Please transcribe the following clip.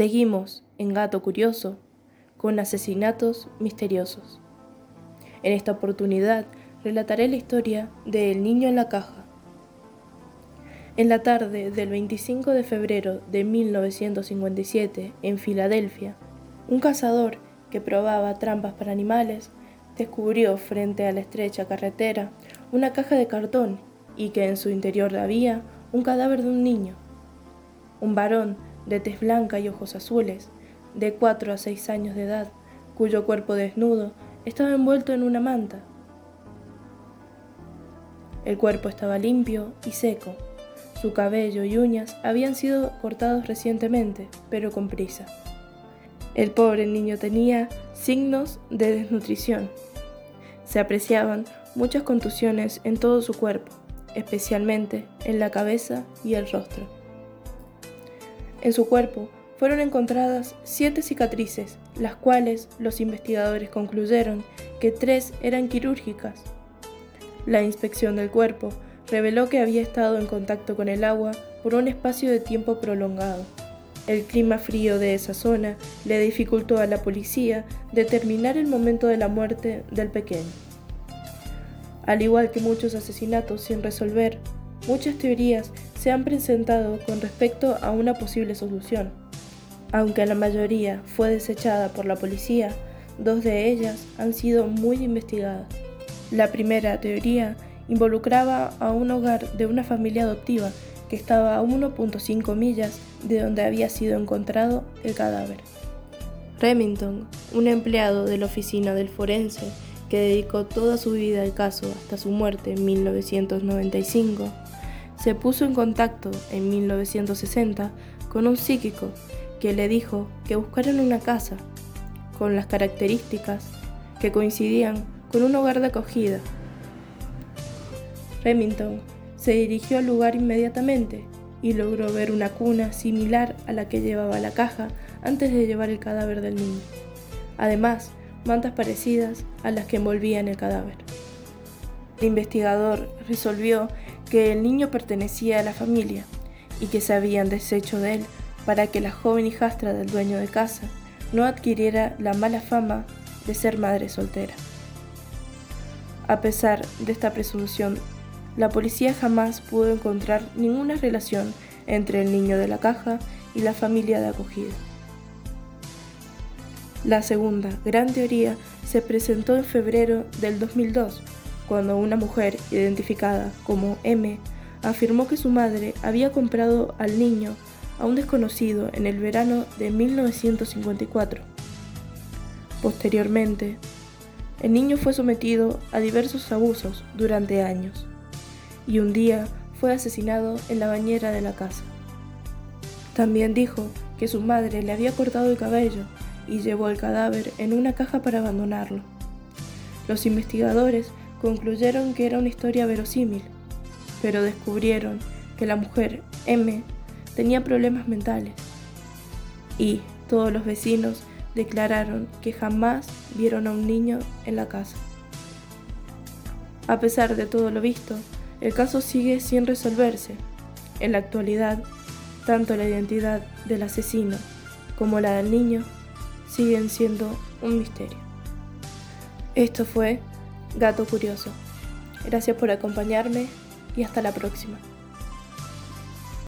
Seguimos en Gato Curioso con asesinatos misteriosos. En esta oportunidad relataré la historia de El niño en la caja. En la tarde del 25 de febrero de 1957, en Filadelfia, un cazador que probaba trampas para animales descubrió frente a la estrecha carretera una caja de cartón y que en su interior había un cadáver de un niño. Un varón de tez blanca y ojos azules, de 4 a 6 años de edad, cuyo cuerpo desnudo estaba envuelto en una manta. El cuerpo estaba limpio y seco. Su cabello y uñas habían sido cortados recientemente, pero con prisa. El pobre niño tenía signos de desnutrición. Se apreciaban muchas contusiones en todo su cuerpo, especialmente en la cabeza y el rostro. En su cuerpo fueron encontradas siete cicatrices, las cuales los investigadores concluyeron que tres eran quirúrgicas. La inspección del cuerpo reveló que había estado en contacto con el agua por un espacio de tiempo prolongado. El clima frío de esa zona le dificultó a la policía determinar el momento de la muerte del pequeño. Al igual que muchos asesinatos sin resolver, muchas teorías se han presentado con respecto a una posible solución. Aunque la mayoría fue desechada por la policía, dos de ellas han sido muy investigadas. La primera teoría involucraba a un hogar de una familia adoptiva que estaba a 1.5 millas de donde había sido encontrado el cadáver. Remington, un empleado de la oficina del forense que dedicó toda su vida al caso hasta su muerte en 1995, se puso en contacto en 1960 con un psíquico que le dijo que buscaran una casa con las características que coincidían con un hogar de acogida. Remington se dirigió al lugar inmediatamente y logró ver una cuna similar a la que llevaba la caja antes de llevar el cadáver del niño. Además, mantas parecidas a las que envolvían el cadáver. El investigador resolvió que el niño pertenecía a la familia y que se habían deshecho de él para que la joven hijastra del dueño de casa no adquiriera la mala fama de ser madre soltera. A pesar de esta presunción, la policía jamás pudo encontrar ninguna relación entre el niño de la caja y la familia de acogida. La segunda gran teoría se presentó en febrero del 2002, cuando una mujer identificada como M afirmó que su madre había comprado al niño a un desconocido en el verano de 1954. Posteriormente, el niño fue sometido a diversos abusos durante años y un día fue asesinado en la bañera de la casa. También dijo que su madre le había cortado el cabello y llevó el cadáver en una caja para abandonarlo. Los investigadores concluyeron que era una historia verosímil, pero descubrieron que la mujer M tenía problemas mentales y todos los vecinos declararon que jamás vieron a un niño en la casa. A pesar de todo lo visto, el caso sigue sin resolverse. En la actualidad, tanto la identidad del asesino como la del niño siguen siendo un misterio. Esto fue Gato Curioso. Gracias por acompañarme y hasta la próxima.